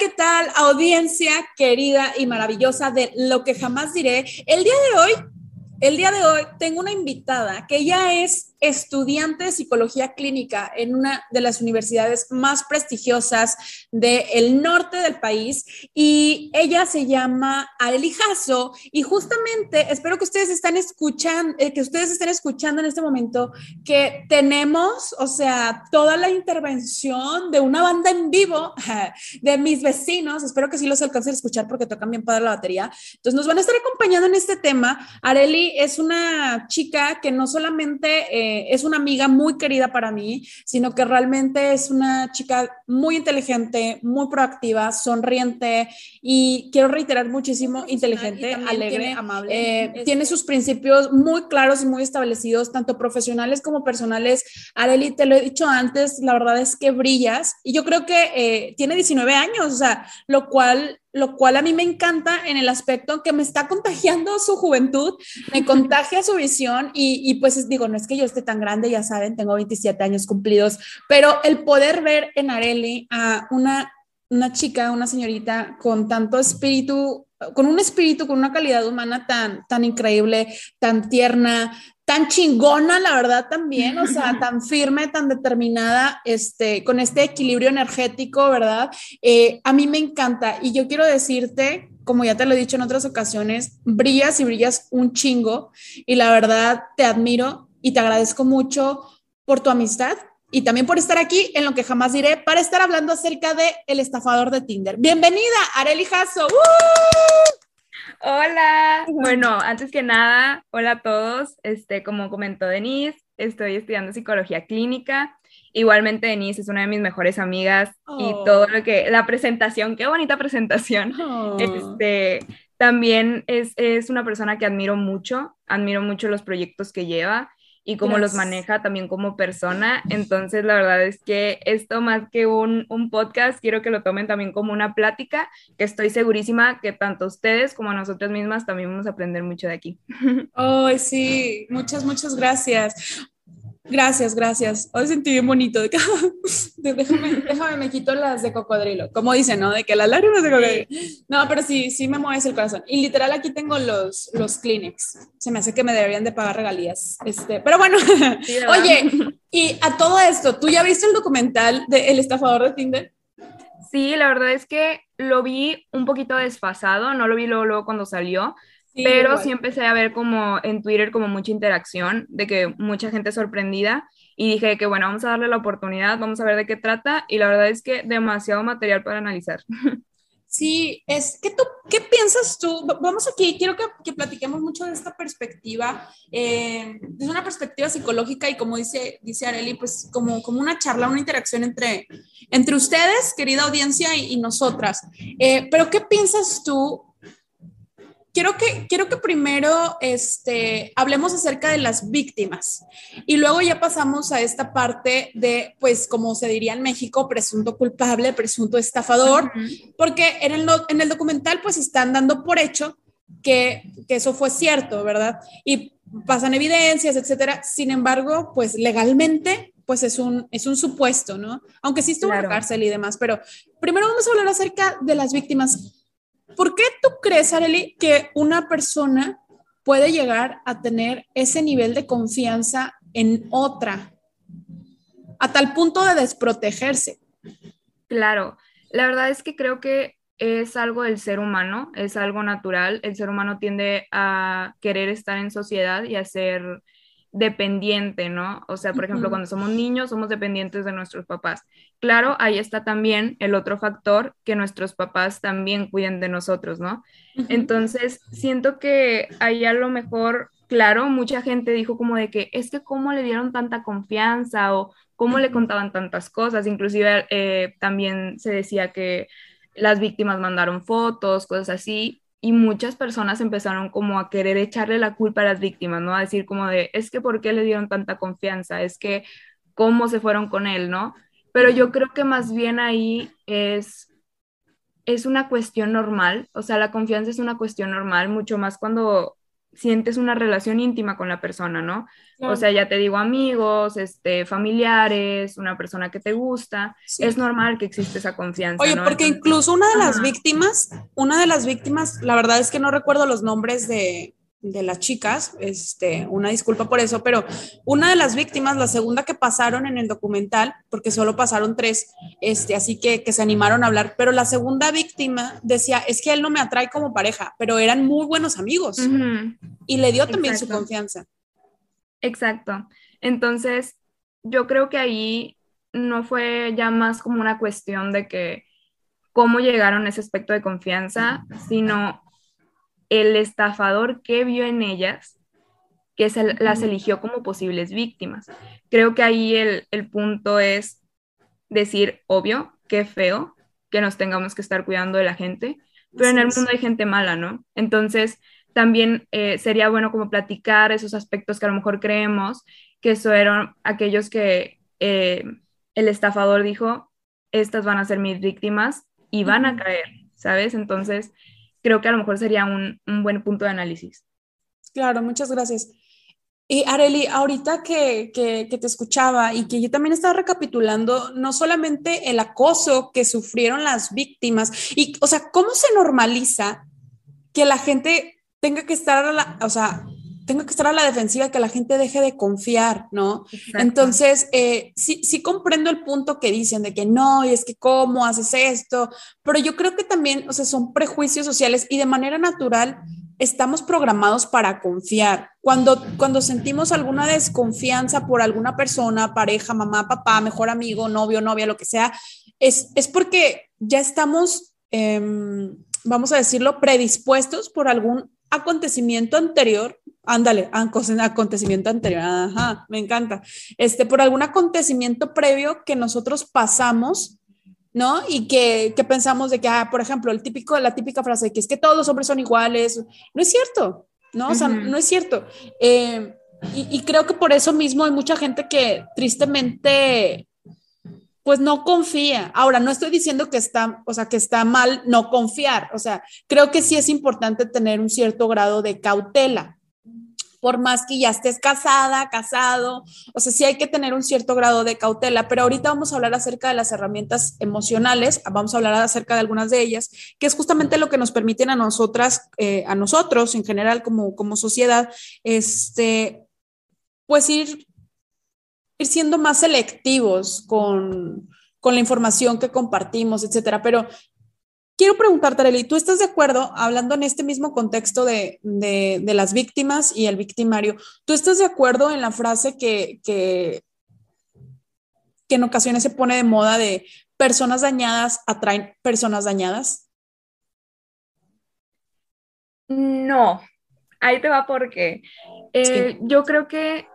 ¿Qué tal? Audiencia querida y maravillosa de Lo que jamás diré. El día de hoy, el día de hoy tengo una invitada que ya es estudiante de psicología clínica en una de las universidades más prestigiosas del norte del país y ella se llama Areli Jasso. Y justamente espero que ustedes están escuchando, eh, que ustedes estén escuchando en este momento que tenemos, o sea, toda la intervención de una banda en vivo de mis vecinos, espero que sí los alcancen a escuchar porque tocan bien padre la batería, entonces nos van a estar acompañando en este tema. Areli es una chica que no solamente... Eh, es una amiga muy querida para mí, sino que realmente es una chica muy inteligente, muy proactiva, sonriente y quiero reiterar muchísimo, inteligente, alegre, amable. Eh, tiene sus principios muy claros y muy establecidos, tanto profesionales como personales. Areli, te lo he dicho antes, la verdad es que brillas y yo creo que eh, tiene 19 años, o sea, lo cual lo cual a mí me encanta en el aspecto que me está contagiando su juventud, me contagia su visión y, pues digo, no es que yo esté tan grande, ya saben, tengo 27 años cumplidos, pero el poder ver en Areli a una, una chica, una señorita con tanto espíritu con un espíritu, con una calidad humana tan, tan increíble, tan tierna, tan chingona, la verdad también, o sea, tan firme, tan determinada, este, con este equilibrio energético, ¿verdad? Eh, a mí me encanta y yo quiero decirte, como ya te lo he dicho en otras ocasiones, brillas y brillas un chingo y la verdad te admiro y te agradezco mucho por tu amistad y también por estar aquí en lo que jamás diré para estar hablando acerca de el estafador de Tinder. Bienvenida, Areli Jasso. Hola, bueno, antes que nada, hola a todos. Este, como comentó Denise, estoy estudiando psicología clínica. Igualmente Denise es una de mis mejores amigas y oh. todo lo que, la presentación, qué bonita presentación. Oh. Este, también es, es una persona que admiro mucho, admiro mucho los proyectos que lleva y cómo los maneja también como persona. Entonces, la verdad es que esto más que un, un, podcast, quiero que lo tomen también como una plática, que estoy segurísima que tanto ustedes como nosotras mismas también vamos a aprender mucho de aquí. Ay, sí, muchas, muchas gracias. Gracias, gracias. Hoy sentí bien bonito. déjame, déjame, me quito las de cocodrilo. Como dicen, ¿no? De que las lágrimas de cocodrilo. No, pero sí, sí me mueves el corazón. Y literal aquí tengo los, los Kleenex. Se me hace que me deberían de pagar regalías. Este, pero bueno, oye, y a todo esto, ¿tú ya viste el documental de El estafador de Tinder? Sí, la verdad es que lo vi un poquito desfasado, no lo vi luego, luego cuando salió, pero sí empecé a ver como en Twitter como mucha interacción, de que mucha gente sorprendida y dije que bueno, vamos a darle la oportunidad, vamos a ver de qué trata y la verdad es que demasiado material para analizar. Sí, es que tú, ¿qué piensas tú? Vamos aquí, quiero que, que platiquemos mucho de esta perspectiva, eh, desde una perspectiva psicológica y como dice, dice Areli, pues como, como una charla, una interacción entre, entre ustedes, querida audiencia, y, nosotras. Eh, pero ¿qué piensas tú quiero que, quiero que primero este, hablemos acerca de las víctimas y luego ya pasamos a esta parte de, pues, como se diría en México, presunto culpable, presunto estafador, porque en el, en el documental pues están dando por hecho que, que eso fue cierto, ¿verdad? Y pasan evidencias, etcétera. Sin embargo, pues legalmente pues es un, es un supuesto, ¿no? Aunque sí estuvo en la cárcel y demás, pero primero vamos a hablar acerca de las víctimas. ¿Por qué tú crees, Arely, que una persona puede llegar a tener ese nivel de confianza en otra a tal punto de desprotegerse? Claro, la verdad es que creo que es algo del ser humano, es algo natural. El ser humano tiende a querer estar en sociedad y a ser dependiente, ¿no? O sea, por ejemplo, cuando somos niños somos dependientes de nuestros papás. Claro, ahí está también el otro factor, que nuestros papás también cuiden de nosotros, ¿no? Entonces, siento que ahí a lo mejor, claro, mucha gente dijo como de que es que cómo le dieron tanta confianza o cómo le contaban tantas cosas, inclusive eh, también se decía que las víctimas mandaron fotos, cosas así, y muchas personas empezaron como a querer echarle la culpa a las víctimas, ¿no? A decir como de, es que ¿por qué le dieron tanta confianza? Es que cómo se fueron con él, ¿no? Pero yo creo que más bien ahí es, es una cuestión normal, o sea, la confianza es una cuestión normal, mucho más cuando sientes una relación íntima con la persona, ¿no? O sea, ya te digo amigos, este, familiares, una persona que te gusta, es normal que existe esa confianza. Oye, porque incluso una de las víctimas, una de las víctimas, la verdad es que no recuerdo los nombres de, de las chicas, este, una disculpa por eso, pero una de las víctimas, la segunda que pasaron en el documental, porque solo pasaron tres, este, así que, que se animaron a hablar, pero la segunda víctima decía, es que él no me atrae como pareja, pero eran muy buenos amigos y le dio también su confianza. Exacto. Entonces, yo creo que ahí no fue ya más como una cuestión de que cómo llegaron a ese aspecto de confianza, sino el estafador que vio en ellas que se las eligió como posibles víctimas. Creo que ahí el, punto es decir, obvio, qué feo que nos tengamos que estar cuidando de la gente, pero en el mundo hay gente mala, ¿no? Entonces, también eh, sería bueno como platicar esos aspectos que a lo mejor creemos que fueron aquellos que eh, el estafador dijo, estas van a ser mis víctimas y van a caer, ¿sabes? Entonces, creo que a lo mejor sería un, buen punto de análisis. Claro, muchas gracias. Y Areli, ahorita que, que, te escuchaba y que yo también estaba recapitulando, no solamente el acoso que sufrieron las víctimas, y, o sea, ¿cómo se normaliza que la gente tenga que estar, a la, o sea, tenga que estar a la defensiva, que la gente deje de confiar, ¿no? Entonces, eh, sí, sí comprendo el punto que dicen de que no, y es que cómo haces esto, pero yo creo que también, o sea, son prejuicios sociales y de manera natural estamos programados para confiar. Cuando, cuando sentimos alguna desconfianza por alguna persona, pareja, mamá, papá, mejor amigo, novio, novia, lo que sea, es, es porque ya estamos, em, vamos a decirlo, predispuestos por algún acontecimiento anterior, ándale, acontecimiento anterior, ajá, me encanta, este, por algún acontecimiento previo que nosotros pasamos, ¿no? Y que, que pensamos de que, ah, por ejemplo, el típico, la típica frase de que es que todos los hombres son iguales, no es cierto, ¿no? O sea, no es cierto. Eh, y, y, creo que por eso mismo hay mucha gente que tristemente pues no confía. Ahora, no estoy diciendo que está, o sea, que está mal no confiar, o sea, creo que sí es importante tener un cierto grado de cautela. Por más que ya estés casada, casado, o sea, sí hay que tener un cierto grado de cautela, pero ahorita vamos a hablar acerca de las herramientas emocionales, vamos a hablar acerca de algunas de ellas, que es justamente lo que nos permiten a nosotras, eh, a nosotros en general como, como sociedad, este, pues ir ir siendo más selectivos con, con la información que compartimos, etcétera. Pero quiero preguntarte, Arely, ¿tú estás de acuerdo, hablando en este mismo contexto de, de, de, las víctimas y el victimario, ¿tú estás de acuerdo en la frase que, que, que en ocasiones se pone de moda de personas dañadas atraen personas dañadas? No, ahí te va porque eh, yo creo que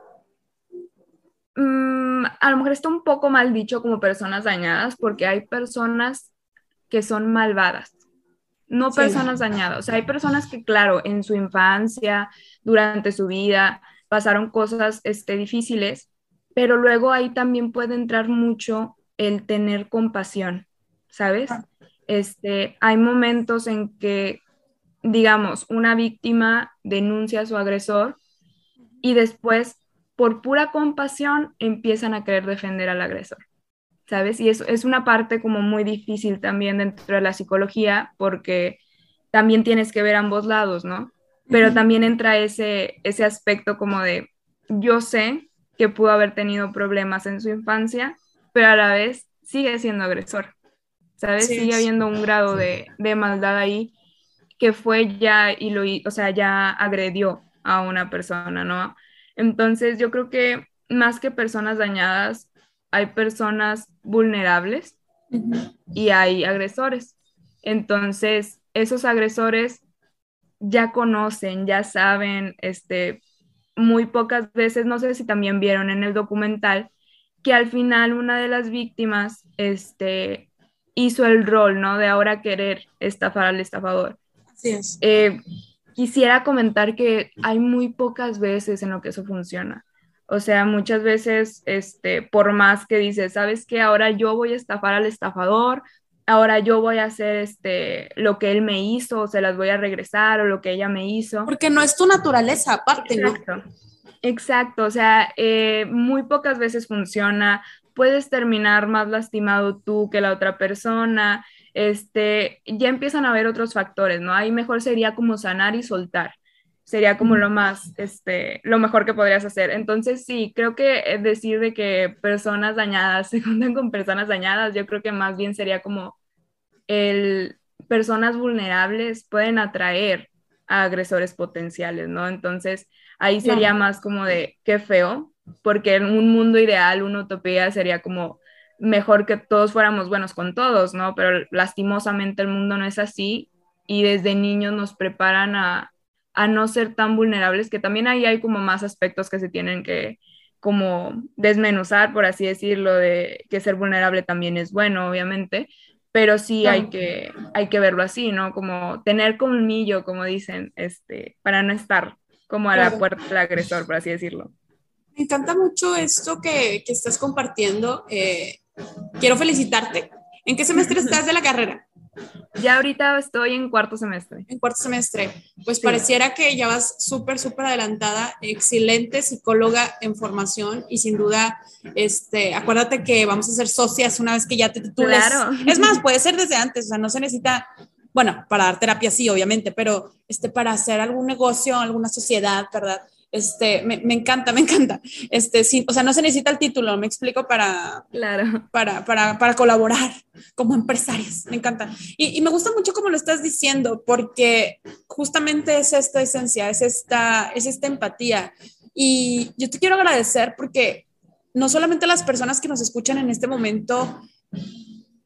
Mm, a lo mejor está un poco mal dicho como personas dañadas porque hay personas que son malvadas, no personas dañadas. O sea, hay personas que, claro, en su infancia, durante su vida, pasaron cosas este, difíciles, pero luego ahí también puede entrar mucho el tener compasión, ¿sabes? Este, hay momentos en que, digamos, una víctima denuncia a su agresor y después por pura compasión empiezan a querer defender al agresor, ¿sabes? Y eso es una parte como muy difícil también dentro de la psicología porque también tienes que ver ambos lados, ¿no? Pero también entra ese, ese aspecto como de, yo sé que pudo haber tenido problemas en su infancia, pero a la vez sigue siendo agresor, ¿sabes? Sigue habiendo un grado de, de, maldad ahí que fue ya y lo, o sea, ya agredió a una persona, ¿no? Entonces yo creo que más que personas dañadas, hay personas vulnerables y hay agresores. Entonces, esos agresores ya conocen, ya saben, este, muy pocas veces, no sé si también vieron en el documental, que al final una de las víctimas, este, hizo el rol, ¿no? De ahora querer estafar al estafador. Así es. Eh, quisiera comentar que hay muy pocas veces en lo que eso funciona. O sea, muchas veces, este, por más que dices, ¿sabes qué? Ahora yo voy a estafar al estafador, ahora yo voy a hacer este, lo que él me hizo, o se las voy a regresar, o lo que ella me hizo. Porque no es tu naturaleza, aparte, Exacto. Exacto, o sea, eh, muy pocas veces funciona, puedes terminar más lastimado tú que la otra persona, este, ya empiezan a haber otros factores, ¿no? Ahí mejor sería como sanar y soltar sería como lo más, este, lo mejor que podrías hacer. Entonces, sí, creo que eh, decir de que personas dañadas se juntan con personas dañadas, yo creo que más bien sería como el personas vulnerables pueden atraer a agresores potenciales, ¿no? Entonces, ahí sería más como de qué feo, porque en un mundo ideal, una utopía sería como mejor que todos fuéramos buenos con todos, ¿no? Pero lastimosamente el mundo no es así y desde niños nos preparan a, a no ser tan vulnerables, que también ahí hay como más aspectos que se tienen que como desmenuzar, por así decirlo, de que ser vulnerable también es bueno, obviamente, pero sí hay que, hay que verlo así, ¿no? Como tener colmillo, como dicen, este, para no estar como a la puerta del agresor, por así decirlo. Me encanta mucho esto que, que estás compartiendo. Eh, quiero felicitarte. ¿En qué semestre estás de la carrera? Ya ahorita estoy en cuarto semestre. En cuarto semestre. Pues pareciera que ya vas súper, súper adelantada, excelente psicóloga en formación y sin duda, este, acuérdate que vamos a ser socias una vez que ya te titules. Claro. Es más, puede ser desde antes, o sea, no se necesita, bueno, para dar terapia sí, obviamente, pero este, para hacer algún negocio, alguna sociedad, ¿verdad? Este, me, me, encanta, me encanta. Este, sí, o sea, no se necesita el título, me explico, para, claro. para, para, para colaborar como empresarios. Me encanta. Y, y, me gusta mucho como lo estás diciendo, porque justamente es esta esencia, es esta, es esta empatía. Y yo te quiero agradecer porque no solamente las personas que nos escuchan en este momento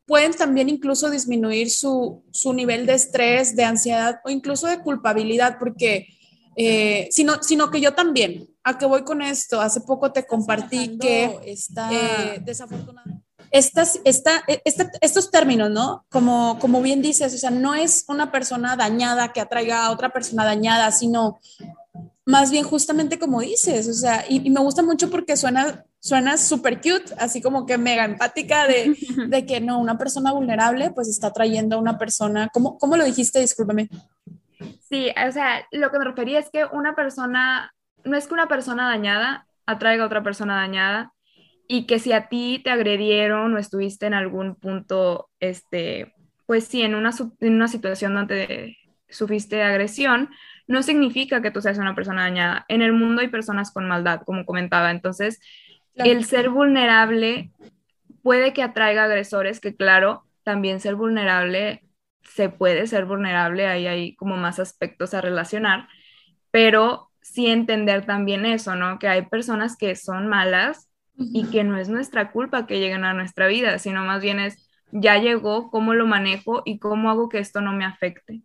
pueden también incluso disminuir su, su nivel de estrés, de ansiedad o incluso de culpabilidad, porque eh, sino, sino que yo también. ¿A qué voy con esto? Hace poco te compartí que está eh, desafortunada. Estas, esta, esta, estos términos, ¿no? Como, como bien dices, o sea, no es una persona dañada que atraiga a otra persona dañada, sino más bien justamente como dices, o sea, y, me gusta mucho porque suena suena súper cute, así como que mega empática de, de, que no, una persona vulnerable pues está trayendo a una persona, ¿cómo, cómo lo dijiste? Discúlpame. Sí, o sea, lo que me refería es que una persona, no es que una persona dañada atraiga a otra persona dañada y que si a ti te agredieron o estuviste en algún punto, este, pues sí, en una, en una situación donde sufriste agresión, no significa que tú seas una persona dañada. En el mundo hay personas con maldad, como comentaba. Entonces, el ser vulnerable puede que atraiga agresores, que claro, también ser vulnerable se puede ser vulnerable, ahí hay como más aspectos a relacionar, pero sí entender también eso, ¿no? Que hay personas que son malas y que no es nuestra culpa que lleguen a nuestra vida, sino más bien es, ya llegó, cómo lo manejo y cómo hago que esto no me afecte.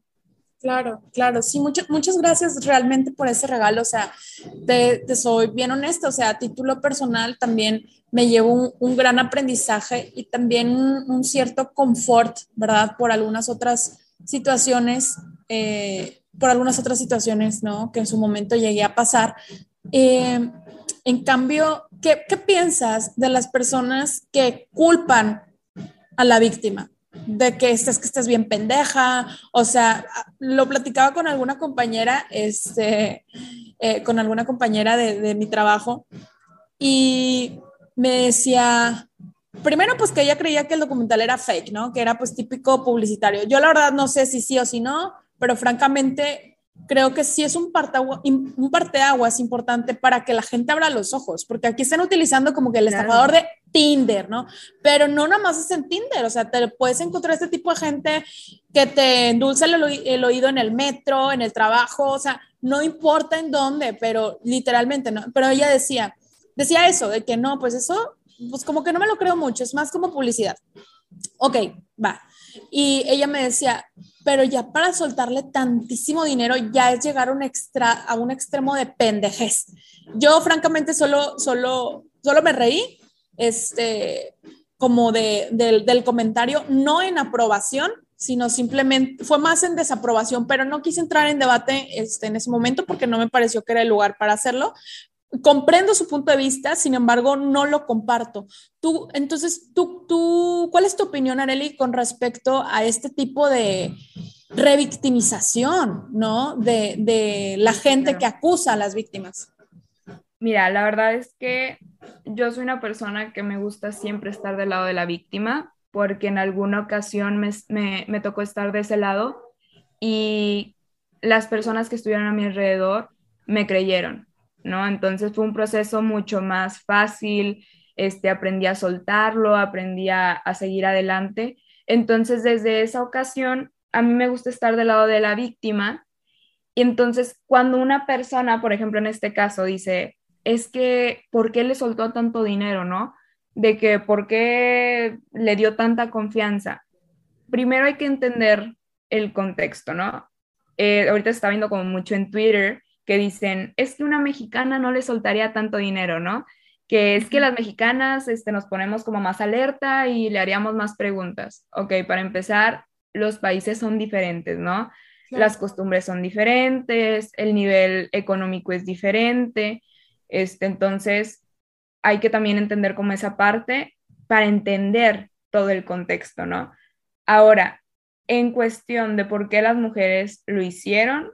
Claro, claro, sí, muchas gracias realmente por ese regalo, o sea, te, soy bien honesta, o sea, a título personal también me llevo un, gran aprendizaje y también un, cierto confort, ¿verdad? Por algunas otras situaciones, eh, por algunas otras situaciones, ¿no? Que en su momento llegué a pasar. Eh, en cambio, ¿qué, ¿qué piensas de las personas que culpan a la víctima? De que estés, que estés bien pendeja, o sea, lo platicaba con alguna compañera, este, eh, con alguna compañera de, de, mi trabajo, y me decía, primero pues que ella creía que el documental era fake, ¿no? Que era pues típico publicitario. Yo la verdad no sé si sí o si no, pero francamente creo que sí es un, un parteaguas importante para que la gente abra los ojos, porque aquí están utilizando como que el estafador de Tinder, ¿no? Pero no nada más es en Tinder, o sea, te puedes encontrar este tipo de gente que te endulza el, el, oído en el metro, en el trabajo, o sea, no importa en dónde, pero literalmente, ¿no? Pero ella decía, decía eso, de que no, pues eso, pues como que no me lo creo mucho, es más como publicidad. Ok, va. Y ella me decía, pero ya para soltarle tantísimo dinero ya es llegar a un, extra, a un extremo de pendejez. Yo francamente solo, solo, solo me reí, este, como de, del comentario, no en aprobación, sino simplemente fue más en desaprobación, pero no quise entrar en debate este, en ese momento porque no me pareció que era el lugar para hacerlo, comprendo su punto de vista, sin embargo, no lo comparto. Tú, entonces, tú, tú, ¿cuál es tu opinión, Areli, con respecto a este tipo de revictimización, ¿no? De, de la gente que acusa a las víctimas. Mira, la verdad es que yo soy una persona que me gusta siempre estar del lado de la víctima, porque en alguna ocasión me, me, me tocó estar de ese lado y las personas que estuvieron a mi alrededor me creyeron ¿no? Entonces fue un proceso mucho más fácil, este, aprendí a soltarlo, aprendí a, seguir adelante. Entonces, desde esa ocasión, a mí me gusta estar del lado de la víctima. Y entonces, cuando una persona, por ejemplo, en este caso, dice, es que, ¿por qué le soltó tanto dinero, no? De que, ¿por qué le dio tanta confianza? Primero hay que entender el contexto, ¿no? Eh, ahorita se está viendo como mucho en Twitter que dicen, es que una mexicana no le soltaría tanto dinero, ¿no? Que es que las mexicanas este, nos ponemos como más alerta y le haríamos más preguntas. Ok, para empezar, los países son diferentes, ¿no? Las costumbres son diferentes, el nivel económico es diferente, este, entonces hay que también entender como esa parte para entender todo el contexto, ¿no? Ahora, en cuestión de por qué las mujeres lo hicieron,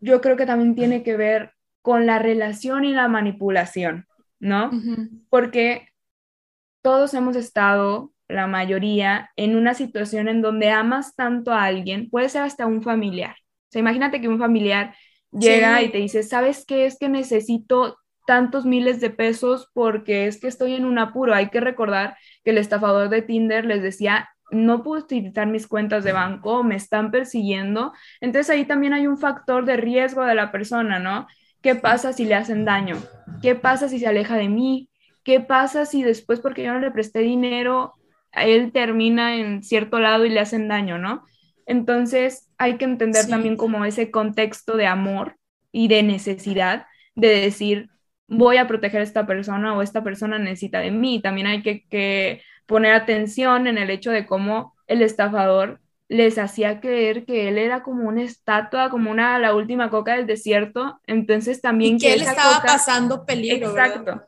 yo creo que también tiene que ver con la relación y la manipulación, ¿no? Porque todos hemos estado, la mayoría, en una situación en donde amas tanto a alguien, puede ser hasta un familiar. O sea, imagínate que un familiar llega y te dice, ¿sabes qué? Es que necesito tantos miles de pesos porque es que estoy en un apuro. Hay que recordar que el estafador de Tinder les decía, no puedo utilizar mis cuentas de banco, me están persiguiendo. Entonces ahí también hay un factor de riesgo de la persona, ¿no? ¿Qué pasa si le hacen daño? ¿Qué pasa si se aleja de mí? ¿Qué pasa si después porque yo no le presté dinero, él termina en cierto lado y le hacen daño, ¿no? Entonces hay que entender también como ese contexto de amor y de necesidad de decir, voy a proteger a esta persona o esta persona necesita de mí. También hay que, que poner atención en el hecho de cómo el estafador les hacía creer que él era como una estatua, como una la última coca del desierto, entonces también que, él estaba pasando peligro. Exacto.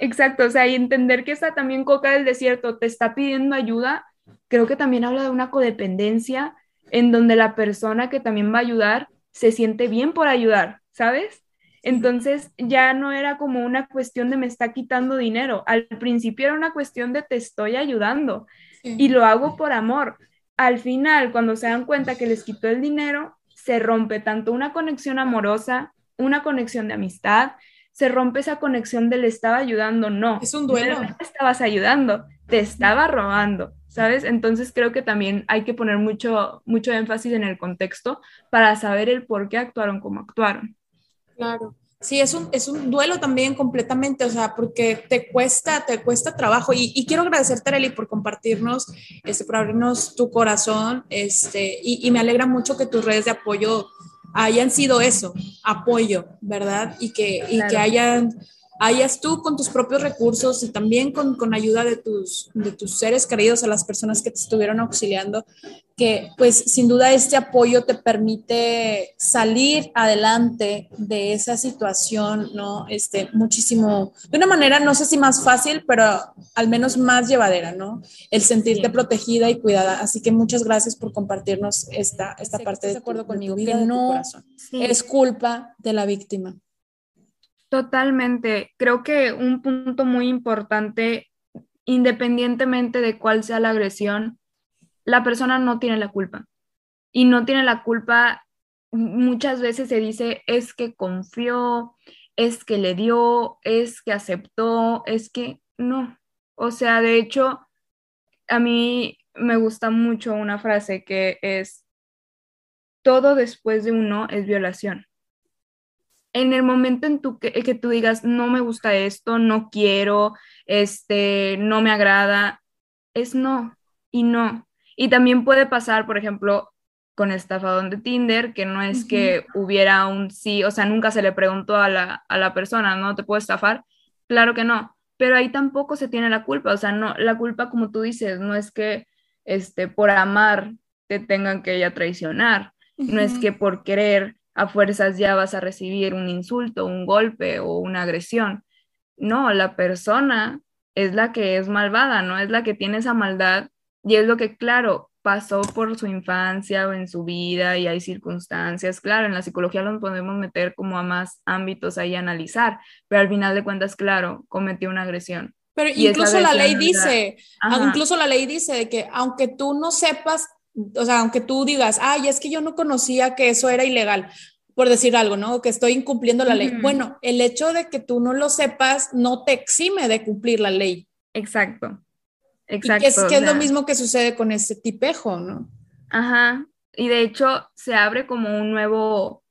Exacto, o sea, y entender que esta también coca del desierto te está pidiendo ayuda, creo que también habla de una codependencia en donde la persona que también va a ayudar se siente bien por ayudar, ¿sabes? Entonces ya no era como una cuestión de me está quitando dinero. Al principio era una cuestión de te estoy ayudando y lo hago por amor. Al final, cuando se dan cuenta que les quitó el dinero, se rompe tanto una conexión amorosa, una conexión de amistad, se rompe esa conexión de le estaba ayudando, no. Es un duelo. No estabas ayudando, te estaba robando, ¿sabes? Entonces creo que también hay que poner mucho, mucho énfasis en el contexto para saber el por qué actuaron como actuaron. Claro. Sí, es un, es un duelo también completamente, o sea, porque te cuesta, te cuesta trabajo. Y, quiero agradecerte, Arely, por compartirnos, este, por abrirnos tu corazón, este, y, y, me alegra mucho que tus redes de apoyo hayan sido eso, apoyo, ¿verdad? Y que, y que hayan hayas tú con tus propios recursos y también con, con, ayuda de tus, de tus seres queridos, a las personas que te estuvieron auxiliando, que pues sin duda este apoyo te permite salir adelante de esa situación, ¿no? Este, muchísimo, de una manera, no sé si más fácil, pero al menos más llevadera, ¿no? El sentirte protegida y cuidada. Así que muchas gracias por compartirnos esta, esta parte de, acuerdo conmigo, vida, que no corazón. es culpa de la víctima. Totalmente. Creo que un punto muy importante, independientemente de cuál sea la agresión, la persona no tiene la culpa. Y no tiene la culpa muchas veces se dice es que confió, es que le dio, es que aceptó, es que no. O sea, de hecho, a mí me gusta mucho una frase que es, todo después de uno es violación. En el momento en tu, que, que tú digas, no me gusta esto, no quiero, este, no me agrada, es no y no. Y también puede pasar, por ejemplo, con estafadón de Tinder, que no es que hubiera un sí, o sea, nunca se le preguntó a la, a la persona, ¿no? ¿Te puedo estafar? Claro que no, pero ahí tampoco se tiene la culpa, o sea, no, la culpa, como tú dices, no es que este, por amar te tengan que ya traicionar, no es que por querer a fuerzas ya vas a recibir un insulto, un golpe o una agresión. No, la persona es la que es malvada, no es la que tiene esa maldad y es lo que, claro, pasó por su infancia o en su vida y hay circunstancias. Claro, en la psicología lo podemos meter como a más ámbitos ahí a analizar, pero al final de cuentas, claro, cometió una agresión. Pero incluso la ley dice, incluso la ley dice de que aunque tú no sepas, o sea, aunque tú digas, ay, es que yo no conocía que eso era ilegal, por decir algo, ¿no? Que estoy incumpliendo la ley. Bueno, el hecho de que tú no lo sepas no te exime de cumplir la ley. Exacto. Exacto. Y es, que es lo mismo que sucede con ese tipejo, ¿no? Ajá. Y de hecho se abre como un nuevo,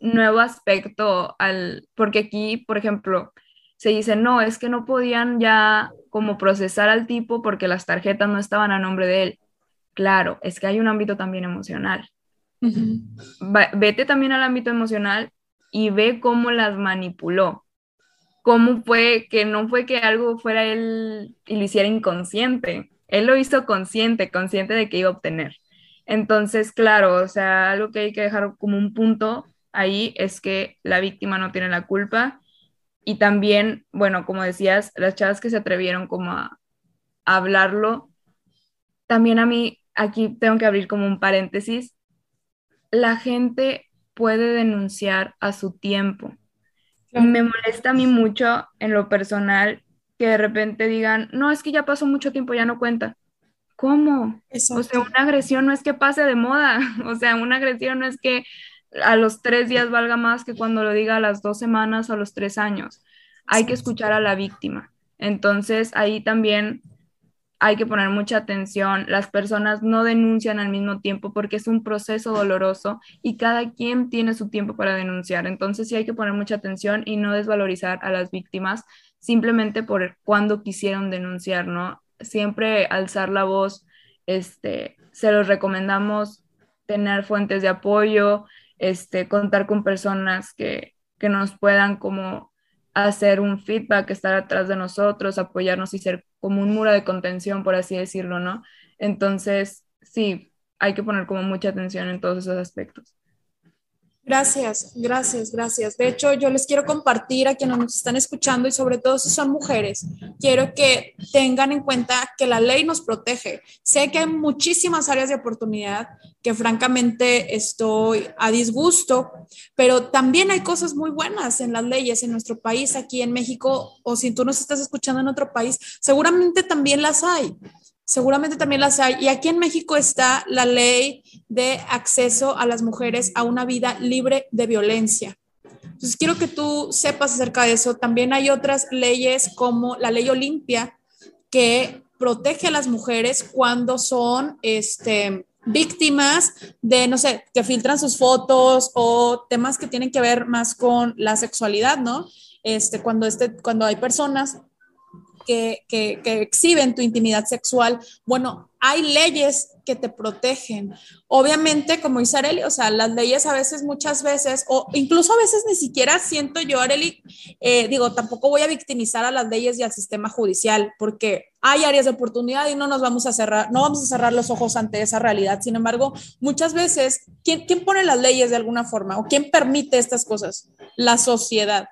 nuevo aspecto al, porque aquí, por ejemplo, se dice, no, es que no podían ya como procesar al tipo porque las tarjetas no estaban a nombre de él. Claro, es que hay un ámbito también emocional. Vete también al ámbito emocional y ve cómo las manipuló cómo fue que no fue que algo fuera él y lo hiciera inconsciente. Él lo hizo consciente, consciente de que iba a obtener. Entonces, claro, o sea, algo que hay que dejar como un punto ahí es que la víctima no tiene la culpa y también, bueno, como decías, las chavas que se atrevieron como a, a hablarlo, también a mí, aquí tengo que abrir como un paréntesis, la gente puede denunciar a su tiempo. Me molesta a mí mucho en lo personal que de repente digan, no, es que ya pasó mucho tiempo, ya no cuenta. ¿Cómo? O sea, una agresión no es que pase de moda, o sea, una agresión no es que a los tres días valga más que cuando lo diga a las dos semanas o a los tres años. Hay que escuchar a la víctima. Entonces, ahí también hay que poner mucha atención. Las personas no denuncian al mismo tiempo porque es un proceso doloroso y cada quien tiene su tiempo para denunciar. Entonces sí hay que poner mucha atención y no desvalorizar a las víctimas simplemente por cuando quisieron denunciar, ¿no? Siempre alzar la voz, este, se los recomendamos tener fuentes de apoyo, este, contar con personas que, que nos puedan como hacer un feedback, estar atrás de nosotros, apoyarnos y ser como un muro de contención, por así decirlo, ¿no? Entonces, sí, hay que poner como mucha atención en todos esos aspectos. Gracias, gracias, gracias. De hecho, yo les quiero compartir a quienes nos están escuchando y sobre todo si son mujeres, quiero que tengan en cuenta que la ley nos protege. Sé que hay muchísimas áreas de oportunidad que francamente estoy a disgusto, pero también hay cosas muy buenas en las leyes en nuestro país, aquí en México, o si tú nos estás escuchando en otro país, seguramente también las hay seguramente también las hay. Y aquí en México está la ley de acceso a las mujeres a una vida libre de violencia. Entonces, quiero que tú sepas acerca de eso. También hay otras leyes como la ley Olimpia que protege a las mujeres cuando son este, víctimas de, no sé, que filtran sus fotos o temas que tienen que ver más con la sexualidad, ¿no? Este, cuando, este, cuando hay personas que, exhiben tu intimidad sexual, bueno, hay leyes que te protegen. Obviamente, como dice Areli, o sea, las leyes a veces, muchas veces, o incluso a veces ni siquiera siento yo, Areli, eh, digo, tampoco voy a victimizar a las leyes y al sistema judicial, porque hay áreas de oportunidad y no nos vamos a cerrar, no vamos a cerrar los ojos ante esa realidad. Sin embargo, muchas veces, ¿quién, quién pone las leyes de alguna forma o quién permite estas cosas? La sociedad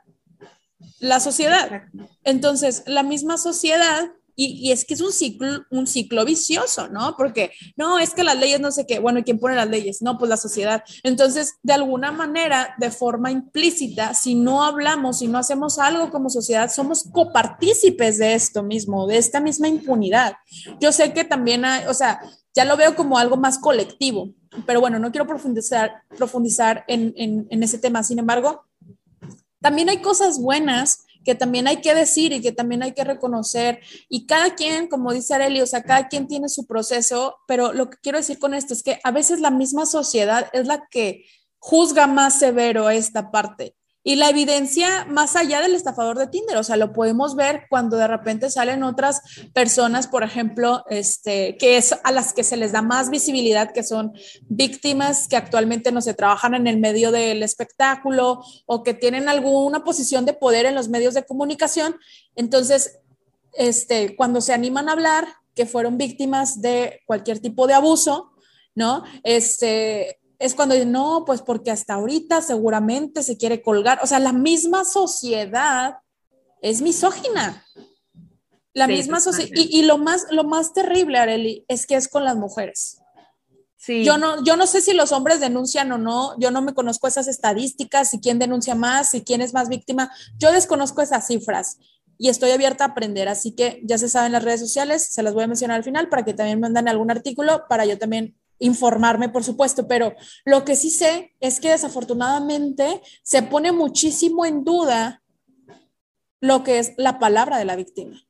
la sociedad. Entonces, la misma sociedad, y, es que es un ciclo, un ciclo vicioso, ¿no? Porque no, es que las leyes no sé qué, bueno, ¿y quién pone las leyes? No, pues la sociedad. Entonces, de alguna manera, de forma implícita, si no hablamos, si no hacemos algo como sociedad, somos copartícipes de esto mismo, de esta misma impunidad. Yo sé que también hay, o sea, ya lo veo como algo más colectivo, pero bueno, no quiero profundizar, profundizar en, en ese tema. Sin embargo, también hay cosas buenas que también hay que decir y que también hay que reconocer. Y cada quien, como dice Areli, o sea, cada quien tiene su proceso, pero lo que quiero decir con esto es que a veces la misma sociedad es la que juzga más severo esta parte. Y la evidencia más allá del estafador de Tinder, o sea, lo podemos ver cuando de repente salen otras personas, por ejemplo, este, que es a las que se les da más visibilidad, que son víctimas que actualmente no se trabajan en el medio del espectáculo o que tienen alguna posición de poder en los medios de comunicación. Entonces, este, cuando se animan a hablar que fueron víctimas de cualquier tipo de abuso, ¿no? Este, es cuando dicen, no, pues porque hasta ahorita seguramente se quiere colgar. O sea, la misma sociedad es misógina. La misma sociedad. Y, lo, más, lo más terrible, Areli, es que es con las mujeres. Sí. Yo no, yo no sé si los hombres denuncian o no, yo no me conozco esas estadísticas, si quién denuncia más, si quién es más víctima, yo desconozco esas cifras y estoy abierta a aprender, así que ya se saben las redes sociales, se las voy a mencionar al final para que también me manden algún artículo para yo también informarme, por supuesto, pero lo que sí sé es que desafortunadamente se pone muchísimo en duda lo que es la palabra de la víctima.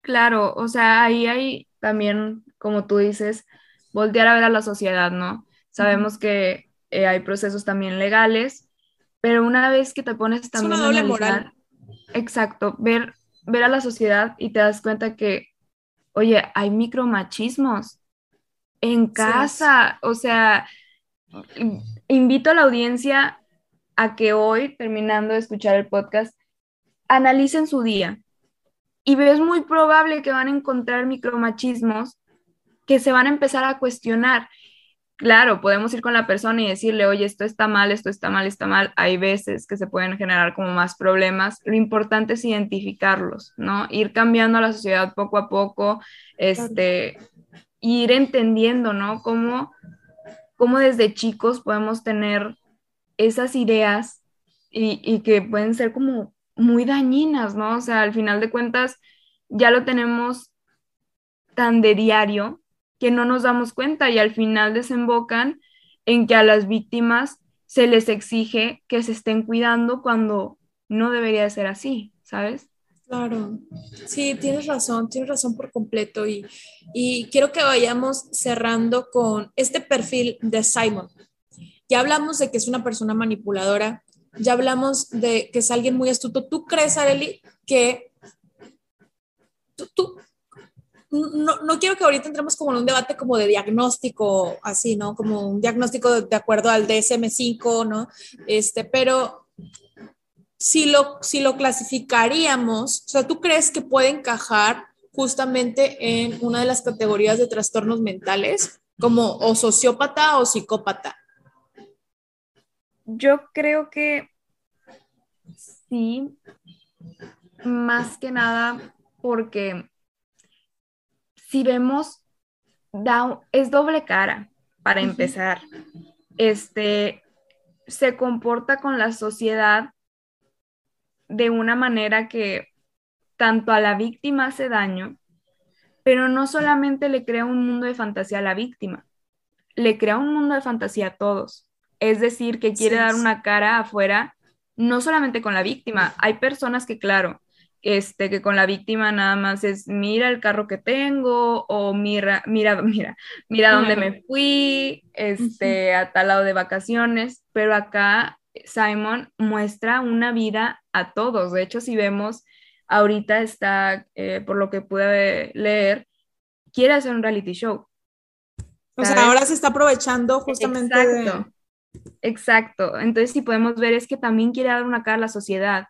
Claro, o sea, ahí hay también, como tú dices, voltear a ver a la sociedad, ¿no? Sabemos que eh, hay procesos también legales, pero una vez que te pones también es una doble moral. Exacto, ver, ver a la sociedad y te das cuenta que, oye, hay micromachismos, en casa. O sea, invito a la audiencia a que hoy, terminando de escuchar el podcast, analicen su día. Y es muy probable que van a encontrar micromachismos que se van a empezar a cuestionar. Claro, podemos ir con la persona y decirle, oye, esto está mal, esto está mal, está mal. Hay veces que se pueden generar como más problemas. Lo importante es identificarlos, ¿no? Ir cambiando a la sociedad poco a poco, este, ir entendiendo, ¿no? Cómo, cómo desde chicos podemos tener esas ideas y, y, que pueden ser como muy dañinas, ¿no? O sea, al final de cuentas ya lo tenemos tan de diario que no nos damos cuenta y al final desembocan en que a las víctimas se les exige que se estén cuidando cuando no debería ser así, ¿sabes? Claro, sí, tienes razón, tienes razón por completo y, y quiero que vayamos cerrando con este perfil de Simon. Ya hablamos de que es una persona manipuladora, ya hablamos de que es alguien muy astuto. ¿Tú crees, Areli, que tú, no, no, quiero que ahorita entremos como en un debate como de diagnóstico, así, ¿no? Como un diagnóstico de, de acuerdo al DSM5, ¿no? Este, pero si lo, si lo clasificaríamos, o sea, ¿tú crees que puede encajar justamente en una de las categorías de trastornos mentales, como o sociópata o psicópata? Yo creo que sí, más que nada porque si vemos, es doble cara para empezar. Este se comporta con la sociedad de una manera que tanto a la víctima hace daño, pero no solamente le crea un mundo de fantasía a la víctima, le crea un mundo de fantasía a todos. Es decir, que quiere dar una cara afuera, no solamente con la víctima, hay personas que, claro, este, que con la víctima nada más es mira el carro que tengo o mira, mira, mira, mira dónde me fui, este, a tal lado de vacaciones, pero acá Simon muestra una vida a todos. De hecho, si vemos, ahorita está, eh, por lo que pude leer, quiere hacer un reality show. O sea, ahora se está aprovechando justamente Exacto. Exacto. Entonces, si podemos ver, es que también quiere dar una cara a la sociedad.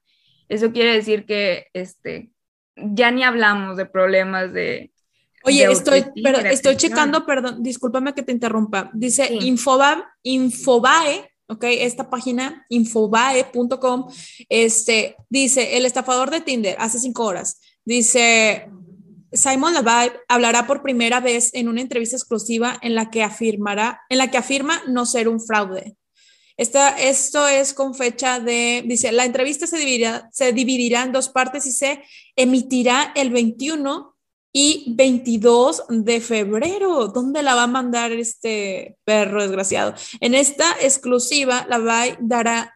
Eso quiere decir que este, ya ni hablamos de problemas de. Oye, estoy, pero estoy checando, perdón, discúlpame que te interrumpa. Dice Infobae ¿ok? Esta página, infobae.com, este, dice, el estafador de Tinder, hace cinco horas, dice, Simon Levive hablará por primera vez en una entrevista exclusiva en la que afirmará, en la que afirma no ser un fraude. Esta, esto es con fecha de, dice, la entrevista se dividirá, se dividirá en dos partes y se emitirá el 21 y 22 de febrero. ¿Dónde la va a mandar este perro desgraciado? En esta exclusiva la va a dar a...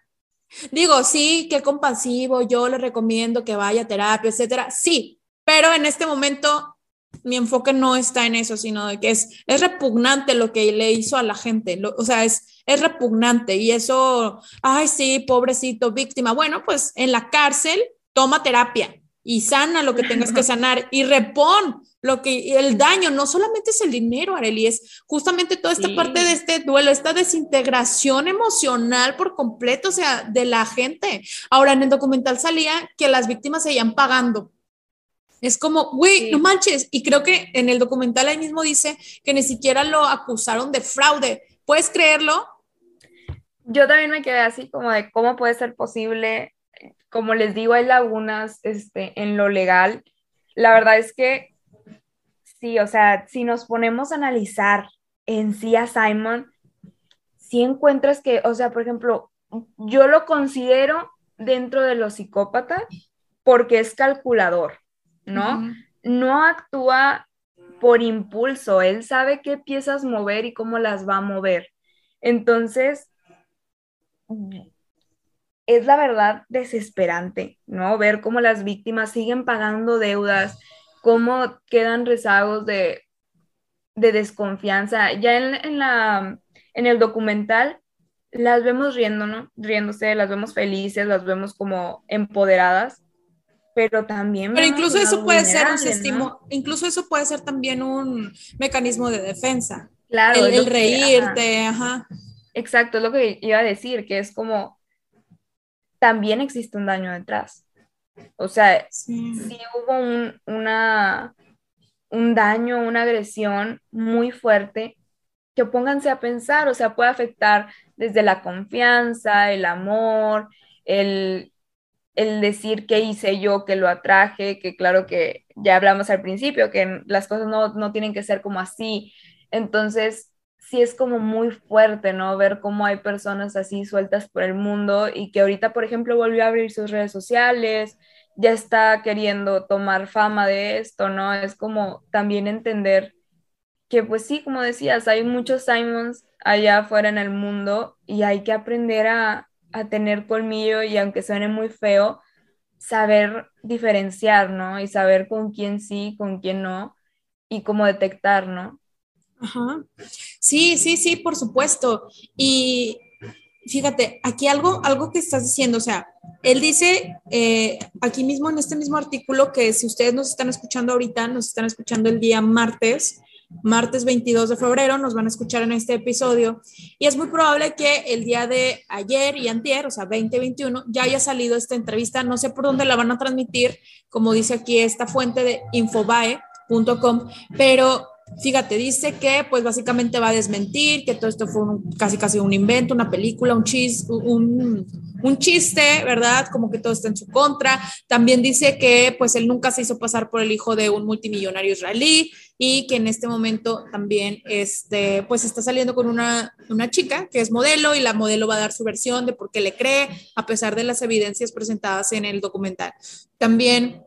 Digo, sí, qué compasivo, yo le recomiendo que vaya a terapia, etcétera. Sí, pero en este momento mi enfoque no está en eso, sino de que es, es repugnante lo que le hizo a la gente, o sea, es, es repugnante y eso, ay, sí, pobrecito, víctima. Bueno, pues en la cárcel toma terapia y sana lo que tengas que sanar y repon lo que el daño no solamente es el dinero, Areli, es justamente toda esta parte de este duelo, esta desintegración emocional por completo, o sea, de la gente. Ahora en el documental salía que las víctimas seguían pagando es como, güey, no manches. Y creo que en el documental ahí mismo dice que ni siquiera lo acusaron de fraude. ¿Puedes creerlo? Yo también me quedé así como de cómo puede ser posible. Como les digo, hay lagunas este, en lo legal. La verdad es que sí, o sea, si nos ponemos a analizar en sí a Simon, si encuentras que, o sea, por ejemplo, yo lo considero dentro de los psicópatas porque es calculador. ¿no? No actúa por impulso, él sabe qué piezas mover y cómo las va a mover. Entonces, es la verdad desesperante, ¿no? Ver cómo las víctimas siguen pagando deudas, cómo quedan rezagos de, desconfianza. Ya en, la, en el documental las vemos riendo, ¿no? Riéndose, las vemos felices, las vemos como empoderadas, pero también... Pero incluso eso puede ser un incluso eso puede ser también un mecanismo de defensa. Claro. El, reírte, ajá. Exacto, es lo que iba a decir, que es como, también existe un daño detrás. O sea, si hubo un, una, un daño, una agresión muy fuerte, que pónganse a pensar, o sea, puede afectar desde la confianza, el amor, el, el decir qué hice yo que lo atraje, que claro que ya hablamos al principio, que las cosas no, tienen que ser como así. Entonces, sí es como muy fuerte, ¿no? Ver cómo hay personas así sueltas por el mundo y que ahorita, por ejemplo, volvió a abrir sus redes sociales, ya está queriendo tomar fama de esto, ¿no? Es como también entender que, pues sí, como decías, hay muchos Simons allá afuera en el mundo y hay que aprender a, a tener colmillo y aunque suene muy feo, saber diferenciar, ¿no? Y saber con quién sí, con quién no, y cómo detectar, ¿no? Ajá. Sí, sí, sí, por supuesto. Y fíjate, aquí algo, algo que estás diciendo, o sea, él dice eh, aquí mismo en este mismo artículo que si ustedes nos están escuchando ahorita, nos están escuchando el día martes, martes 22 de febrero, nos van a escuchar en este episodio y es muy probable que el día de ayer y antier, o sea, 2021, ya haya salido esta entrevista, no sé por dónde la van a transmitir, como dice aquí esta fuente de infobae.com, pero fíjate, dice que pues básicamente va a desmentir que todo esto fue casi casi un invento, una película, un chiste, un, un, chiste, ¿verdad? Como que todo está en su contra. También dice que pues él nunca se hizo pasar por el hijo de un multimillonario israelí y que en este momento también este, pues está saliendo con una, una chica que es modelo y la modelo va a dar su versión de por qué le cree a pesar de las evidencias presentadas en el documental. También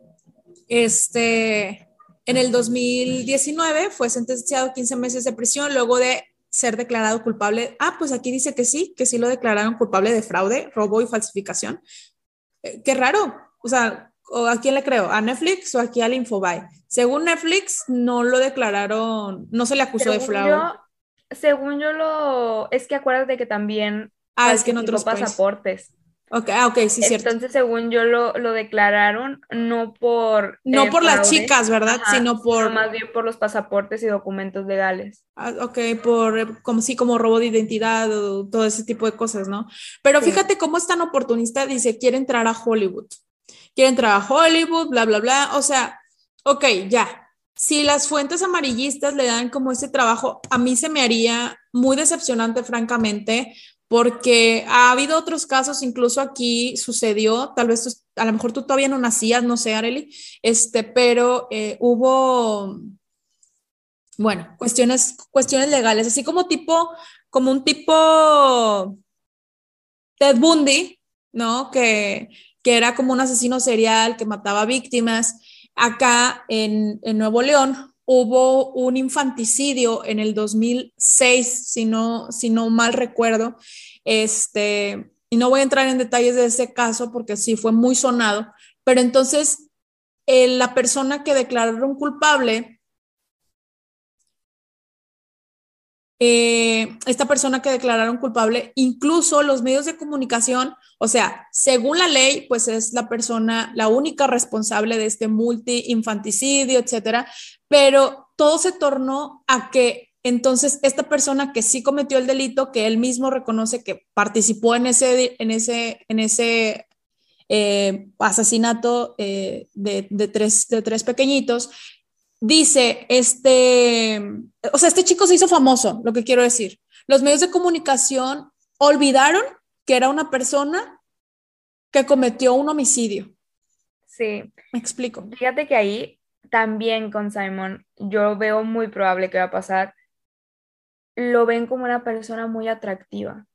este en el 2019 fue sentenciado a 15 meses de prisión luego de ser declarado culpable. Ah, pues aquí dice que sí, que sí lo declararon culpable de fraude, robo y falsificación. Eh, qué raro. O sea, ¿a quién le creo? ¿A Netflix o aquí al Infobae? Según Netflix, no lo declararon, no se le acusó de fraude. según yo lo, es que acuérdate que también ah, es que en otros pasaportes. Okay, ah, ok, sí, cierto. Entonces, según yo lo, lo declararon, no por... No eh, por las chicas, ¿verdad? sino por... más bien por los pasaportes y documentos legales. Ah, ok, por, como sí, como robo de identidad o todo ese tipo de cosas, ¿no? Pero fíjate cómo es tan oportunista, dice, quiere entrar a Hollywood. Quiere entrar a Hollywood, bla, bla, bla. O sea, ok, ya. Si las fuentes amarillistas le dan como ese trabajo, a mí se me haría muy decepcionante, francamente, porque ha habido otros casos, incluso aquí sucedió, tal vez a lo mejor tú todavía no nacías, no sé, Areli, este, pero eh, hubo, bueno, cuestiones, cuestiones legales, así como tipo, como un tipo Ted Bundy, ¿no? Que, que era como un asesino serial que mataba víctimas acá en, Nuevo León hubo un infanticidio en el 2006, si no, si no mal recuerdo. Este, y no voy a entrar en detalles de ese caso porque sí fue muy sonado, pero entonces eh, la persona que declararon culpable Eh, esta persona que declararon culpable, incluso los medios de comunicación, o sea, según la ley, pues es la persona, la única responsable de este multi-infanticidio, etcétera, pero todo se tornó a que entonces esta persona que sí cometió el delito, que él mismo reconoce que participó en ese, en ese, en ese eh, asesinato eh, de, de, tres, de tres pequeñitos, dice, este, o sea, este chico se hizo famoso, lo que quiero decir. Los medios de comunicación olvidaron que era una persona que cometió un homicidio. Sí. Me explico. Fíjate que ahí también con Simon, yo veo muy probable que va a pasar. Lo ven como una persona muy atractiva,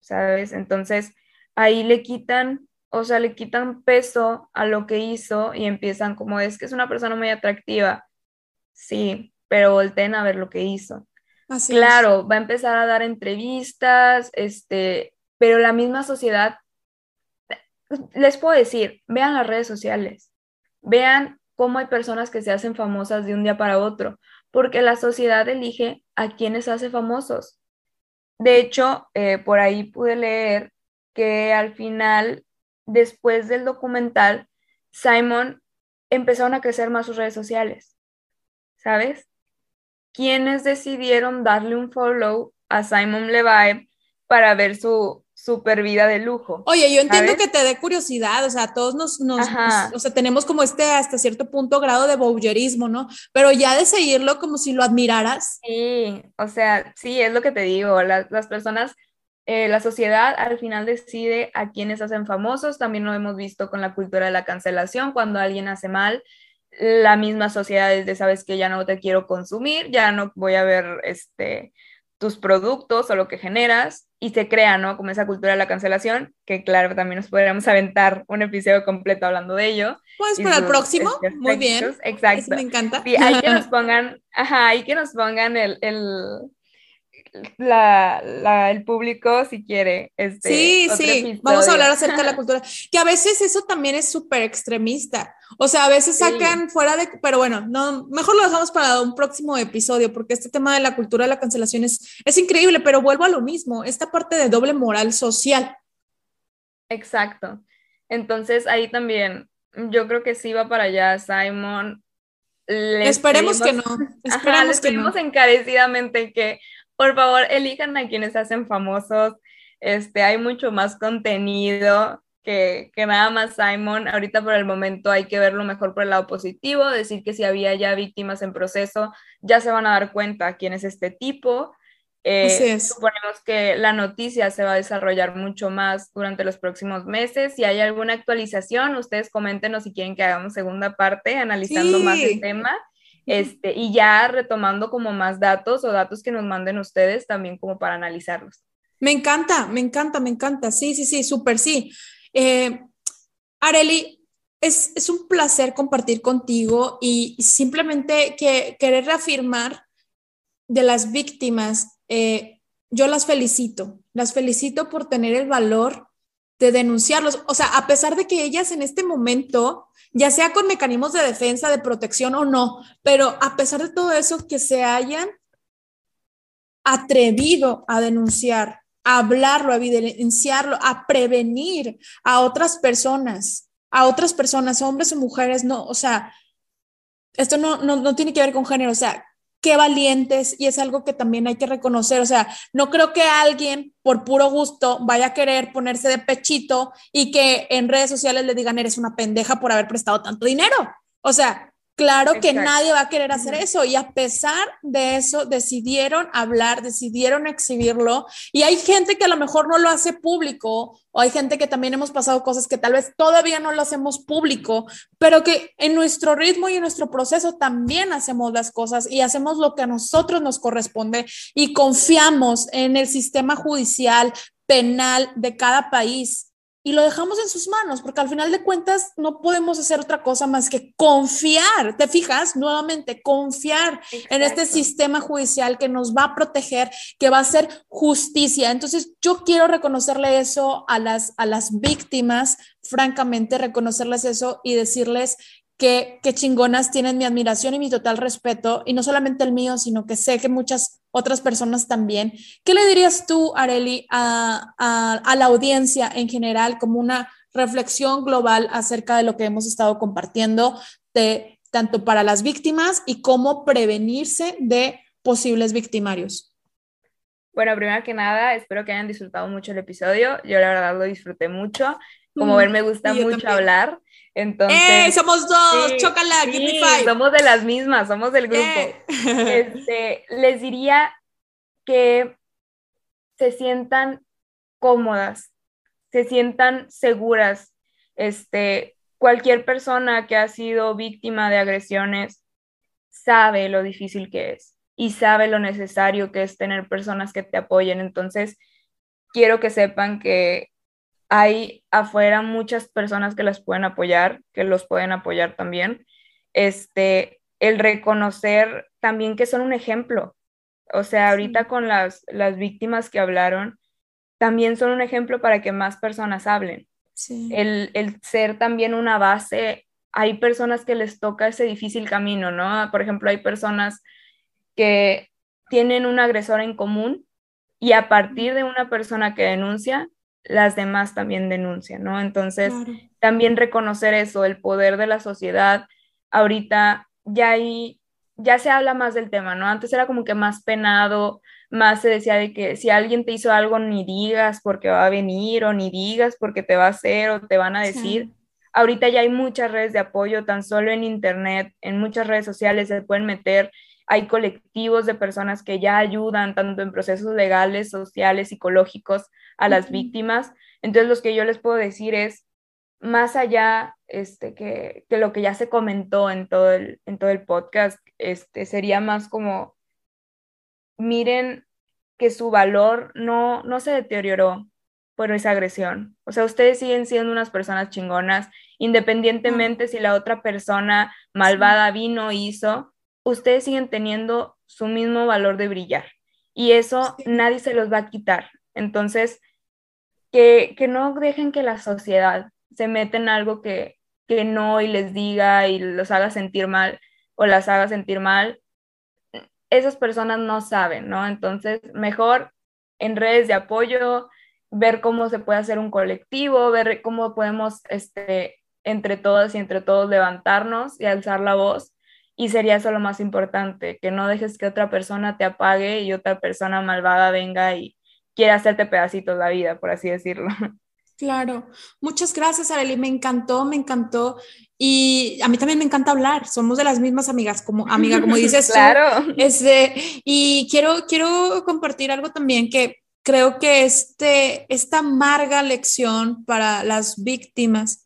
¿sabes? Entonces, ahí le quitan o sea, le quitan peso a lo que hizo y empiezan como es que es una persona muy atractiva sí, pero volteen a ver lo que hizo. claro, va a empezar a dar entrevistas, este, pero la misma sociedad, les puedo decir, vean las redes sociales, vean cómo hay personas que se hacen famosas de un día para otro, porque la sociedad elige a quienes hace famosos. De hecho, eh, por ahí pude leer que al final, después del documental, Simon empezaron a crecer más sus redes sociales. ¿Sabes? ¿Quiénes decidieron darle un follow a Simon Levy para ver su super vida de lujo. Oye, yo entiendo que te dé curiosidad, o sea, todos nos, nos, o sea, tenemos como este hasta cierto punto grado de bowlerismo, ¿no? Pero ya de seguirlo como si lo admiraras. Sí, o sea, sí, es lo que te digo, las personas, eh, la sociedad al final decide a quienes hacen famosos, también lo hemos visto con la cultura de la cancelación, cuando alguien hace mal, la misma sociedad es de, sabes que ya no te quiero consumir, ya no voy a ver este, tus productos o lo que generas y se crea, ¿no? Como esa cultura de la cancelación, que claro, también nos podríamos aventar un episodio completo hablando de ello. Pues para el próximo, muy bien. Exacto. me encanta. Y hay que nos pongan, ajá, hay que nos pongan el, la, el público si quiere. Este, sí, sí, vamos a hablar acerca de la cultura, que a veces eso también es súper extremista, o sea, a veces sacan fuera de, pero bueno, no, mejor lo dejamos para un próximo episodio, porque este tema de la cultura de la cancelación es, es increíble, pero vuelvo a lo mismo, esta parte de doble moral social. Exacto. Entonces ahí también, yo creo que sí va para allá, Simon. esperemos que no. Esperemos que no. encarecidamente que por favor, elijan a quienes hacen famosos. Este, hay mucho más contenido que, que, nada más Simon. Ahorita por el momento hay que verlo mejor por el lado positivo, decir que si había ya víctimas en proceso, ya se van a dar cuenta quién es este tipo. Eh, suponemos que la noticia se va a desarrollar mucho más durante los próximos meses. Si hay alguna actualización, ustedes coméntenos si quieren que hagamos segunda parte analizando más el tema. Este, y ya retomando como más datos o datos que nos manden ustedes también como para analizarlos. Me encanta, me encanta, me encanta. Sí, sí, sí, súper sí. Eh, Areli, es, es, un placer compartir contigo y simplemente que querer reafirmar de las víctimas, eh, yo las felicito, las felicito por tener el valor de denunciarlos. O sea, a pesar de que ellas en este momento ya sea con mecanismos de defensa, de protección o no, pero a pesar de todo eso, que se hayan atrevido a denunciar, a hablarlo, a evidenciarlo, a prevenir a otras personas, a otras personas, hombres o mujeres, no, o sea, esto no, no, no tiene que ver con género, o sea, qué valientes y es algo que también hay que reconocer. O sea, no creo que alguien por puro gusto vaya a querer ponerse de pechito y que en redes sociales le digan eres una pendeja por haber prestado tanto dinero. O sea, Claro que nadie va a querer hacer eso y a pesar de eso decidieron hablar, decidieron exhibirlo y hay gente que a lo mejor no lo hace público o hay gente que también hemos pasado cosas que tal vez todavía no lo hacemos público, pero que en nuestro ritmo y en nuestro proceso también hacemos las cosas y hacemos lo que a nosotros nos corresponde y confiamos en el sistema judicial penal de cada país y lo dejamos en sus manos, porque al final de cuentas no podemos hacer otra cosa más que confiar, ¿te fijas? Nuevamente, confiar en este sistema judicial que nos va a proteger, que va a hacer justicia. Entonces, yo quiero reconocerle eso a las, a las víctimas, francamente, reconocerles eso y decirles que, que chingonas tienen mi admiración y mi total respeto, y no solamente el mío, sino que sé que muchas otras personas también. ¿Qué le dirías tú, Areli, a, a, la audiencia en general como una reflexión global acerca de lo que hemos estado compartiendo, de, tanto para las víctimas y cómo prevenirse de posibles victimarios? Bueno, primero que nada, espero que hayan disfrutado mucho el episodio. Yo la verdad lo disfruté mucho. Como mm, ver, me gusta mucho hablar. Entonces, ¡Eh! Somos dos, sí, sí, Somos de las mismas, somos del grupo. Este, les diría que se sientan cómodas, se sientan seguras. Este, cualquier persona que ha sido víctima de agresiones sabe lo difícil que es y sabe lo necesario que es tener personas que te apoyen. Entonces, quiero que sepan que hay afuera muchas personas que las pueden apoyar, que los pueden apoyar también. Este, el reconocer también que son un ejemplo. O sea, ahorita con las, las víctimas que hablaron, también son un ejemplo para que más personas hablen. El, el ser también una base, hay personas que les toca ese difícil camino, ¿no? Por ejemplo, hay personas que tienen un agresor en común y a partir de una persona que denuncia, las demás también denuncian, ¿no? Entonces, también reconocer eso, el poder de la sociedad. Ahorita ya hay, ya se habla más del tema, ¿no? Antes era como que más penado, más se decía de que si alguien te hizo algo, ni digas porque va a venir, o ni digas porque te va a hacer, o te van a decir. Ahorita ya hay muchas redes de apoyo, tan solo en internet, en muchas redes sociales se pueden meter hay colectivos de personas que ya ayudan tanto en procesos legales, sociales, psicológicos a las víctimas. Entonces, lo que yo les puedo decir es, más allá este, que, que, lo que ya se comentó en todo el, en todo el podcast, este, sería más como, miren que su valor no, no se deterioró por esa agresión. O sea, ustedes siguen siendo unas personas chingonas, independientemente si la otra persona malvada vino o hizo, ustedes siguen teniendo su mismo valor de brillar y eso nadie se los va a quitar. Entonces, que, no dejen que la sociedad se meta en algo que, que no y les diga y los haga sentir mal o las haga sentir mal. Esas personas no saben, ¿no? Entonces, mejor en redes de apoyo, ver cómo se puede hacer un colectivo, ver cómo podemos, este, entre todas y entre todos levantarnos y alzar la voz y sería eso lo más importante, que no dejes que otra persona te apague y otra persona malvada venga y quiera hacerte pedacitos la vida, por así decirlo. Claro, muchas gracias Arely, me encantó, me encantó. Y a mí también me encanta hablar, somos de las mismas amigas, como amiga, como dices claro. Este, y quiero, quiero compartir algo también que creo que este, esta amarga lección para las víctimas,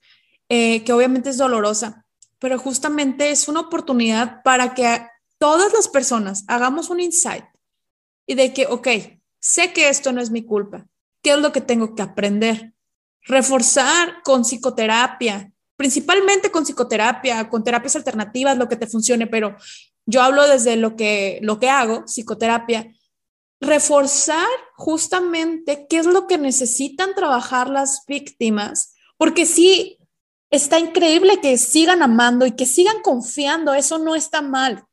eh, que obviamente es dolorosa, pero justamente es una oportunidad para que todas las personas hagamos un insight y de que, ok, sé que esto no es mi culpa, ¿qué es lo que tengo que aprender? Reforzar con psicoterapia, principalmente con psicoterapia, con terapias alternativas, lo que te funcione, pero yo hablo desde lo que, lo que hago, psicoterapia, reforzar justamente qué es lo que necesitan trabajar las víctimas, porque sí, está increíble que sigan amando y que sigan confiando, eso no está mal.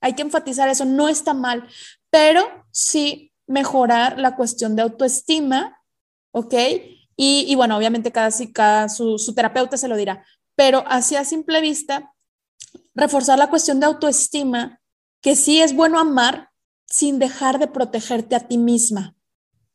Hay que enfatizar eso, no está mal, pero sí mejorar la cuestión de autoestima, ¿ok? Y, bueno, obviamente cada, cada su, su terapeuta se lo dirá, pero así a simple vista, reforzar la cuestión de autoestima, que sí es bueno amar sin dejar de protegerte a ti misma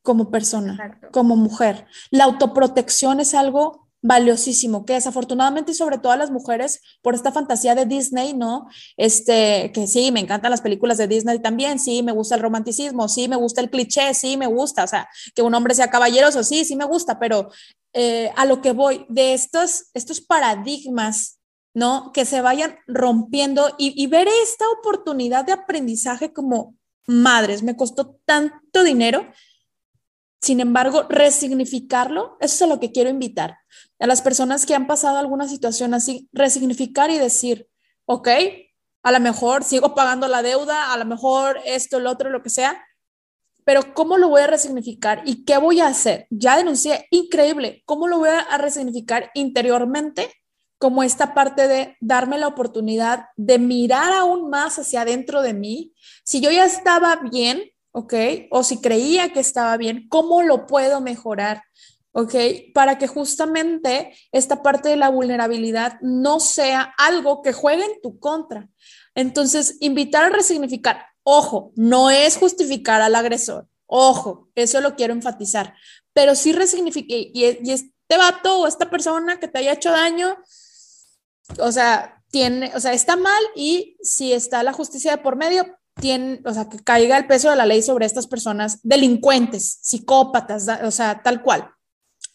como persona, como mujer. La autoprotección es algo valiosísimo, que desafortunadamente sobre todo a las mujeres por esta fantasía de Disney, ¿no? Este, que sí, me encantan las películas de Disney también, sí, me gusta el romanticismo, sí, me gusta el cliché, sí, me gusta, o sea, que un hombre sea caballeroso, sí, sí me gusta, pero eh, a lo que voy, de estos, estos paradigmas, ¿no? Que se vayan rompiendo y, y ver esta oportunidad de aprendizaje como madres, me costó tanto dinero sin embargo, resignificarlo, eso es a lo que quiero invitar. A las personas que han pasado alguna situación así, resignificar y decir, ok, a lo mejor sigo pagando la deuda, a lo mejor esto, el otro, lo que sea, pero ¿cómo lo voy a resignificar y qué voy a hacer? Ya denuncié, increíble, ¿cómo lo voy a resignificar interiormente? Como esta parte de darme la oportunidad de mirar aún más hacia adentro de mí. Si yo ya estaba bien, ¿ok? O si creía que estaba bien, ¿cómo lo puedo mejorar? ¿Ok? Para que justamente esta parte de la vulnerabilidad no sea algo que juegue en tu contra. Entonces, invitar a resignificar, ojo, no es justificar al agresor, ojo, eso lo quiero enfatizar, pero sí resignifique, y, y este vato o esta persona que te haya hecho daño, o sea, tiene, o sea, está mal y si está la justicia de por medio, tiene, o sea, que caiga el peso de la ley sobre estas personas delincuentes, psicópatas, o sea, tal cual.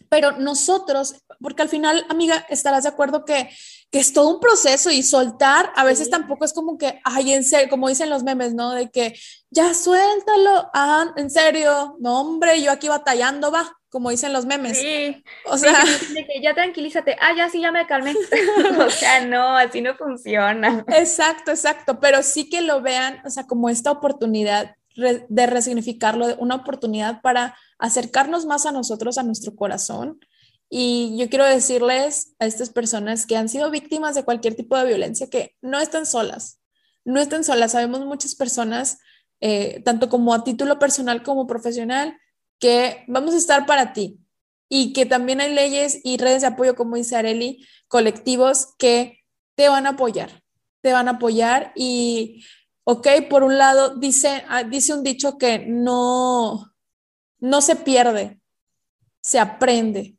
Pero nosotros, porque al final, amiga, estarás de acuerdo que, que es todo un proceso y soltar a veces tampoco es como que, ay, en serio, como dicen los memes, ¿no? De que ya suéltalo, ah, en serio, no, hombre, yo aquí batallando, va, como dicen los memes. Sí, o sea, que ya tranquilízate, ah, ya sí, ya me calmé. o sea, no, así no funciona. Exacto, exacto, pero sí que lo vean, o sea, como esta oportunidad de resignificarlo, una oportunidad para acercarnos más a nosotros, a nuestro corazón. Y yo quiero decirles a estas personas que han sido víctimas de cualquier tipo de violencia que no están solas, no están solas. Sabemos muchas personas, eh, tanto como a título personal como profesional, que vamos a estar para ti y que también hay leyes y redes de apoyo, como dice Areli, colectivos que te van a apoyar, te van a apoyar y, ok, por un lado, dice, ah, dice un dicho que no, no se pierde, se aprende.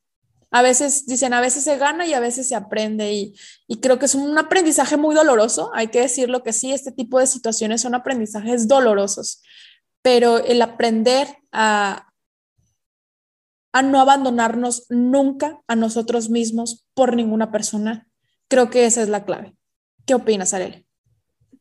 A veces dicen, a veces se gana y a veces se aprende y, y, creo que es un aprendizaje muy doloroso, hay que decirlo que sí, este tipo de situaciones son aprendizajes dolorosos, pero el aprender a, a no abandonarnos nunca a nosotros mismos por ninguna persona. Creo que esa es la clave. ¿Qué opinas, Arely?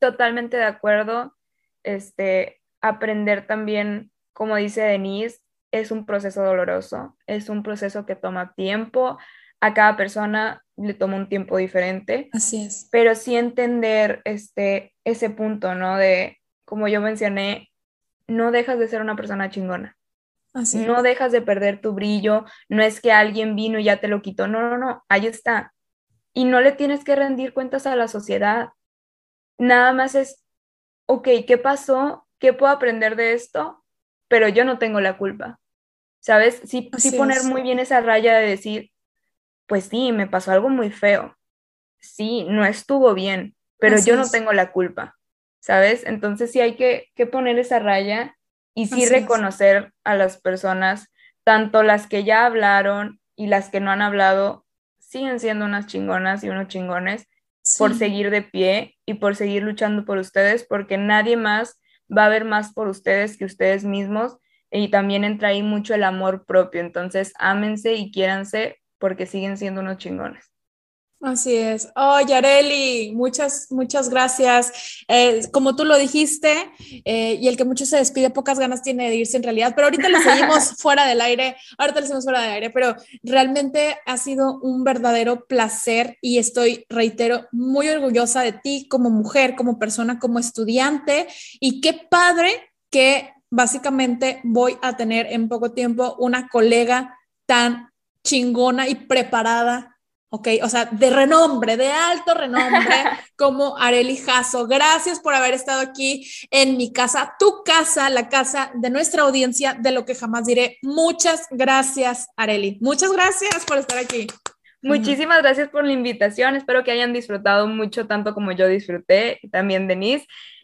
Totalmente de acuerdo. Este, aprender también, como dice Denise, es un proceso doloroso, es un proceso que toma tiempo. A cada persona le toma un tiempo diferente. Así es. Pero sí entender este, ese punto, ¿no? De, como yo mencioné, no dejas de ser una persona chingona no dejas de perder tu brillo, no es que alguien vino y ya te lo quitó, no, no, no, ahí está. Y no le tienes que rendir cuentas a la sociedad. Nada más es, ok, ¿qué pasó? ¿Qué puedo aprender de esto? Pero yo no tengo la culpa. ¿Sabes? Sí, sí poner muy bien esa raya de decir, pues sí, me pasó algo muy feo. Sí, no estuvo bien, pero yo no tengo la culpa. ¿Sabes? Entonces sí hay que, que poner esa raya y sí reconocer a las personas, tanto las que ya hablaron y las que no han hablado, siguen siendo unas chingonas y unos chingones por seguir de pie y por seguir luchando por ustedes, porque nadie más va a ver más por ustedes que ustedes mismos y también entra ahí mucho el amor propio, entonces ámense y quiéranse porque siguen siendo unos chingones. Así es. Oh, Yareli, muchas, muchas gracias. Eh, como tú lo dijiste, eh, y el que mucho se despide, pocas ganas tiene de irse en realidad, pero ahorita le seguimos fuera del aire, ahorita le seguimos fuera del aire, pero realmente ha sido un verdadero placer y estoy, reitero, muy orgullosa de ti como mujer, como persona, como estudiante, y qué padre que básicamente voy a tener en poco tiempo una colega tan chingona y preparada ¿ok? O sea, de renombre, de alto renombre, como Areli Jasso. Gracias por haber estado aquí en mi casa, tu casa, la casa de nuestra audiencia, de lo que jamás diré. Muchas gracias, Areli. Muchas gracias por estar aquí. Muchísimas gracias por la invitación. Espero que hayan disfrutado mucho, tanto como yo disfruté, y también Denise.